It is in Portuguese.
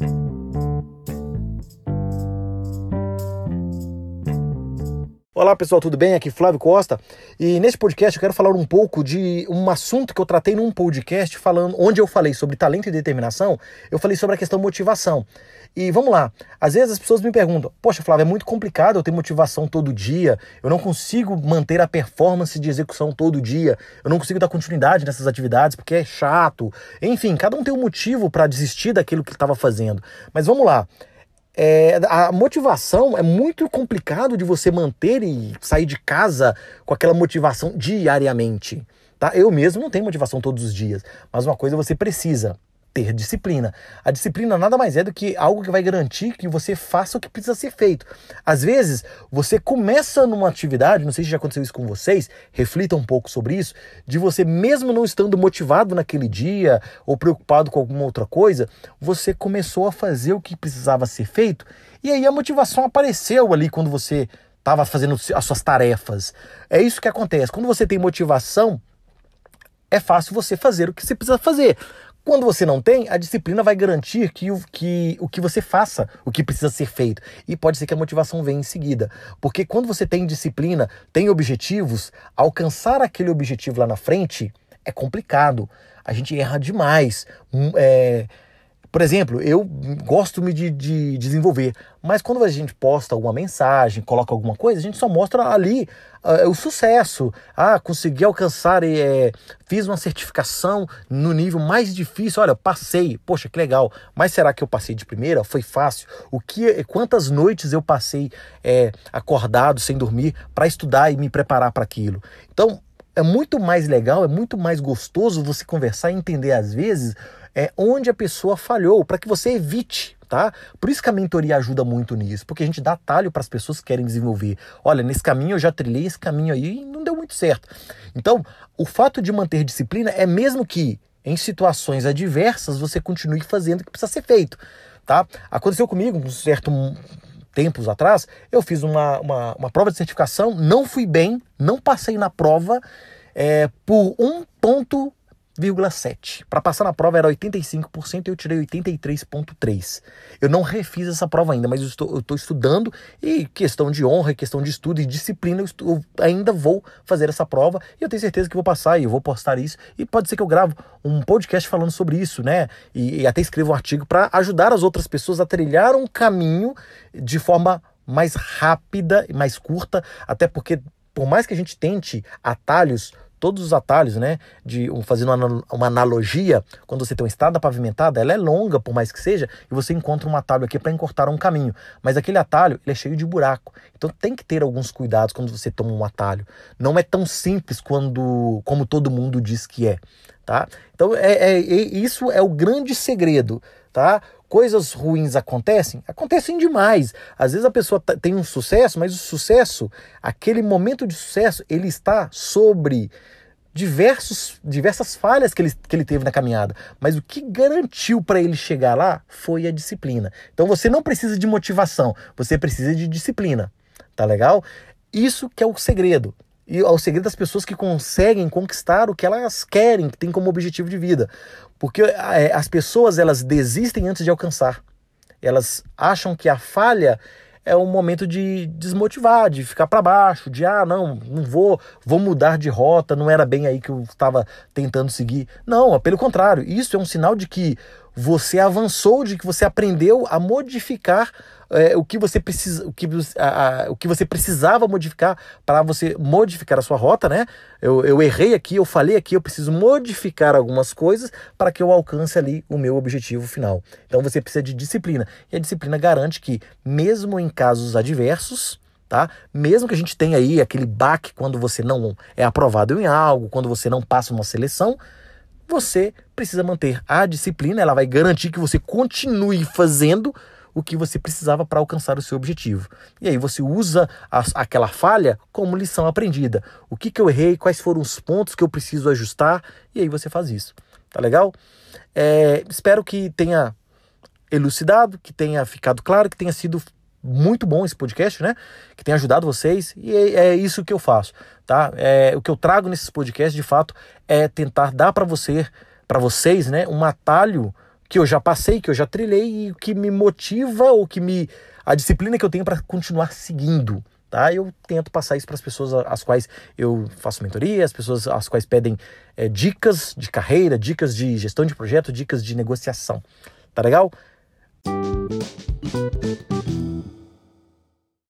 thank you. Olá pessoal, tudo bem? Aqui é Flávio Costa e neste podcast eu quero falar um pouco de um assunto que eu tratei num podcast falando, onde eu falei sobre talento e determinação, eu falei sobre a questão motivação. E vamos lá, às vezes as pessoas me perguntam: Poxa, Flávio, é muito complicado eu ter motivação todo dia, eu não consigo manter a performance de execução todo dia, eu não consigo dar continuidade nessas atividades porque é chato. Enfim, cada um tem um motivo para desistir daquilo que estava fazendo. Mas vamos lá, é, a motivação é muito complicado de você manter e sair de casa com aquela motivação diariamente. Tá? Eu mesmo não tenho motivação todos os dias, mas uma coisa você precisa ter disciplina. A disciplina nada mais é do que algo que vai garantir que você faça o que precisa ser feito. Às vezes, você começa numa atividade, não sei se já aconteceu isso com vocês, reflita um pouco sobre isso, de você mesmo não estando motivado naquele dia ou preocupado com alguma outra coisa, você começou a fazer o que precisava ser feito e aí a motivação apareceu ali quando você estava fazendo as suas tarefas. É isso que acontece. Quando você tem motivação, é fácil você fazer o que você precisa fazer. Quando você não tem, a disciplina vai garantir que o que, o que você faça, o que precisa ser feito. E pode ser que a motivação venha em seguida. Porque quando você tem disciplina, tem objetivos, alcançar aquele objetivo lá na frente é complicado. A gente erra demais. Hum, é, por exemplo, eu gosto de, de desenvolver, mas quando a gente posta alguma mensagem, coloca alguma coisa, a gente só mostra ali uh, o sucesso. Ah, consegui alcançar, é, fiz uma certificação no nível mais difícil. Olha, passei, poxa, que legal. Mas será que eu passei de primeira? Foi fácil? O que, quantas noites eu passei é, acordado, sem dormir, para estudar e me preparar para aquilo? Então, é muito mais legal, é muito mais gostoso você conversar e entender às vezes é, onde a pessoa falhou, para que você evite tá? Por isso que a mentoria ajuda muito nisso, porque a gente dá atalho para as pessoas que querem desenvolver. Olha, nesse caminho eu já trilhei esse caminho aí e não deu muito certo. Então, o fato de manter disciplina é mesmo que em situações adversas você continue fazendo o que precisa ser feito, tá? Aconteceu comigo um certo tempos atrás, eu fiz uma, uma, uma prova de certificação, não fui bem, não passei na prova é, por um ponto 85,7. Para passar na prova era 85% e eu tirei 83,3. Eu não refiz essa prova ainda, mas eu estou, eu estou estudando e questão de honra, questão de estudo e disciplina, eu, estou, eu, ainda vou fazer essa prova e eu tenho certeza que vou passar e eu vou postar isso. E pode ser que eu gravo um podcast falando sobre isso, né? E, e até escrevo um artigo para ajudar as outras pessoas a trilhar um caminho de forma mais rápida e mais curta, até porque por mais que a gente tente atalhos todos os atalhos, né? De um, fazendo uma, uma, analogia, quando você tem uma estrada pavimentada, ela é longa, por mais que seja, e você encontra um atalho aqui para encurtar um caminho. Mas aquele atalho ele é cheio de buraco. Então tem que ter alguns cuidados quando você toma um atalho. Não é tão simples quando, como todo mundo diz que é. Tá? Então é, é, é isso é o grande segredo. Tá? Coisas ruins acontecem? Acontecem demais. Às vezes a pessoa tem um sucesso, mas o sucesso, aquele momento de sucesso, ele está sobre diversos, diversas falhas que ele, que ele teve na caminhada. Mas o que garantiu para ele chegar lá foi a disciplina. Então você não precisa de motivação, você precisa de disciplina. Tá legal? Isso que é o segredo. E é o segredo das pessoas que conseguem conquistar o que elas querem, que tem como objetivo de vida. Porque é, as pessoas elas desistem antes de alcançar. Elas acham que a falha é um momento de desmotivar, de ficar para baixo, de ah, não, não vou, vou mudar de rota, não era bem aí que eu estava tentando seguir. Não, pelo contrário, isso é um sinal de que você avançou, de que você aprendeu a modificar é, o que você precisa, o que, a, a, o que você precisava modificar para você modificar a sua rota, né? Eu, eu errei aqui, eu falei aqui, eu preciso modificar algumas coisas para que eu alcance ali o meu objetivo final. Então você precisa de disciplina. E a disciplina garante que, mesmo em casos adversos, tá? Mesmo que a gente tenha aí aquele baque quando você não é aprovado em algo, quando você não passa uma seleção, você precisa manter a disciplina, ela vai garantir que você continue fazendo o que você precisava para alcançar o seu objetivo. E aí você usa a, aquela falha como lição aprendida. O que, que eu errei, quais foram os pontos que eu preciso ajustar, e aí você faz isso. Tá legal? É, espero que tenha elucidado, que tenha ficado claro, que tenha sido muito bom esse podcast, né? Que tenha ajudado vocês e é, é isso que eu faço, tá? É, o que eu trago nesses podcasts, de fato, é tentar dar para você, para vocês, né, um atalho que eu já passei, que eu já trilhei e que me motiva ou que me a disciplina que eu tenho para continuar seguindo. Tá? Eu tento passar isso para as pessoas às quais eu faço mentoria, as pessoas às quais pedem é, dicas de carreira, dicas de gestão de projeto, dicas de negociação. Tá legal?